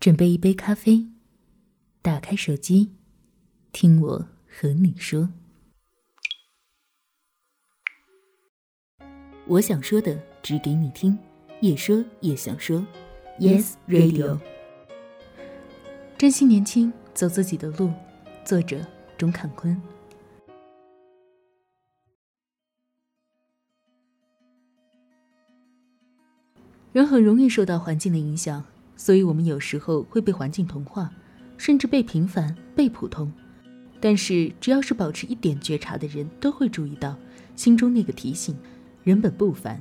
准备一杯咖啡，打开手机，听我和你说。我想说的，只给你听，也说也想说。Yes Radio，珍惜年轻，走自己的路。作者：钟坎坤。人很容易受到环境的影响。所以，我们有时候会被环境同化，甚至被平凡、被普通。但是，只要是保持一点觉察的人，都会注意到心中那个提醒：人本不凡，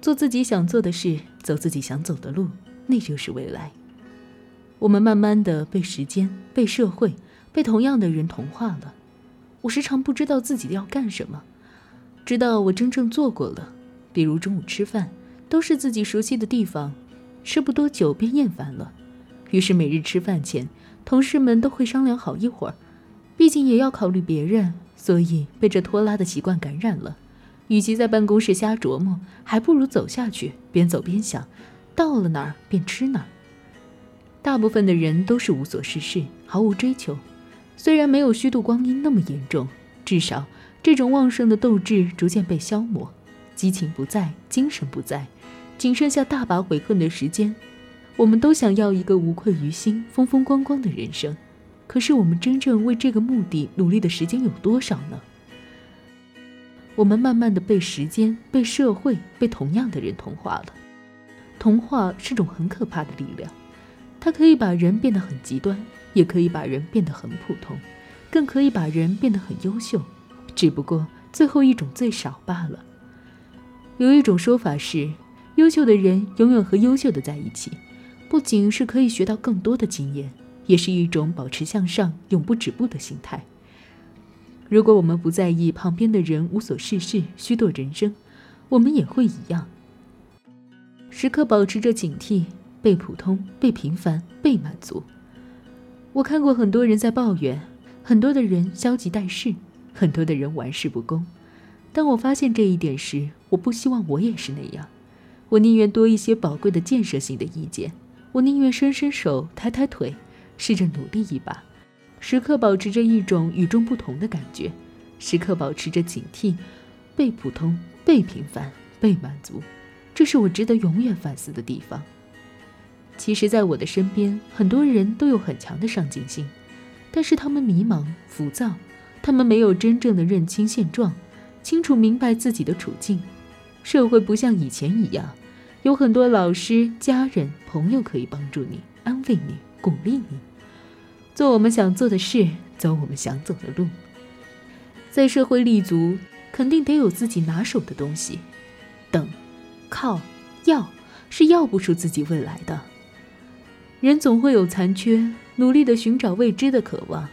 做自己想做的事，走自己想走的路，那就是未来。我们慢慢的被时间、被社会、被同样的人同化了。我时常不知道自己要干什么，直到我真正做过了，比如中午吃饭，都是自己熟悉的地方。吃不多久便厌烦了，于是每日吃饭前，同事们都会商量好一会儿，毕竟也要考虑别人，所以被这拖拉的习惯感染了。与其在办公室瞎琢磨，还不如走下去，边走边想，到了哪儿便吃哪儿。大部分的人都是无所事事，毫无追求，虽然没有虚度光阴那么严重，至少这种旺盛的斗志逐渐被消磨，激情不在，精神不在。仅剩下大把悔恨的时间，我们都想要一个无愧于心、风风光光的人生。可是，我们真正为这个目的努力的时间有多少呢？我们慢慢的被时间、被社会、被同样的人同化了。同化是种很可怕的力量，它可以把人变得很极端，也可以把人变得很普通，更可以把人变得很优秀。只不过最后一种最少罢了。有一种说法是。优秀的人永远和优秀的在一起，不仅是可以学到更多的经验，也是一种保持向上、永不止步的心态。如果我们不在意旁边的人无所事事、虚度人生，我们也会一样，时刻保持着警惕，被普通、被平凡、被满足。我看过很多人在抱怨，很多的人消极怠事，很多的人玩世不恭。当我发现这一点时，我不希望我也是那样。我宁愿多一些宝贵的建设性的意见，我宁愿伸伸手、抬抬腿，试着努力一把，时刻保持着一种与众不同的感觉，时刻保持着警惕，被普通、被平凡、被满足，这是我值得永远反思的地方。其实，在我的身边，很多人都有很强的上进心，但是他们迷茫、浮躁，他们没有真正的认清现状，清楚明白自己的处境。社会不像以前一样，有很多老师、家人、朋友可以帮助你、安慰你、鼓励你，做我们想做的事，走我们想走的路。在社会立足，肯定得有自己拿手的东西。等、靠、要，是要不出自己未来的。人总会有残缺，努力的寻找未知的渴望，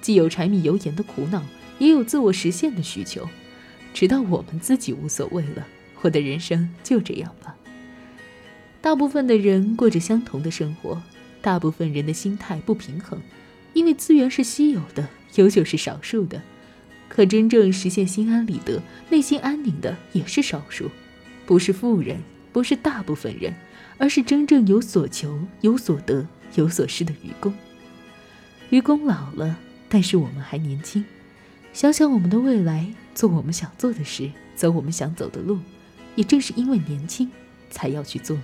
既有柴米油盐的苦恼，也有自我实现的需求，直到我们自己无所谓了。我的人生就这样吧。大部分的人过着相同的生活，大部分人的心态不平衡，因为资源是稀有的，优秀是少数的。可真正实现心安理得、内心安宁的也是少数，不是富人，不是大部分人，而是真正有所求、有所得、有所失的愚公。愚公老了，但是我们还年轻。想想我们的未来，做我们想做的事，走我们想走的路。也正是因为年轻，才要去做。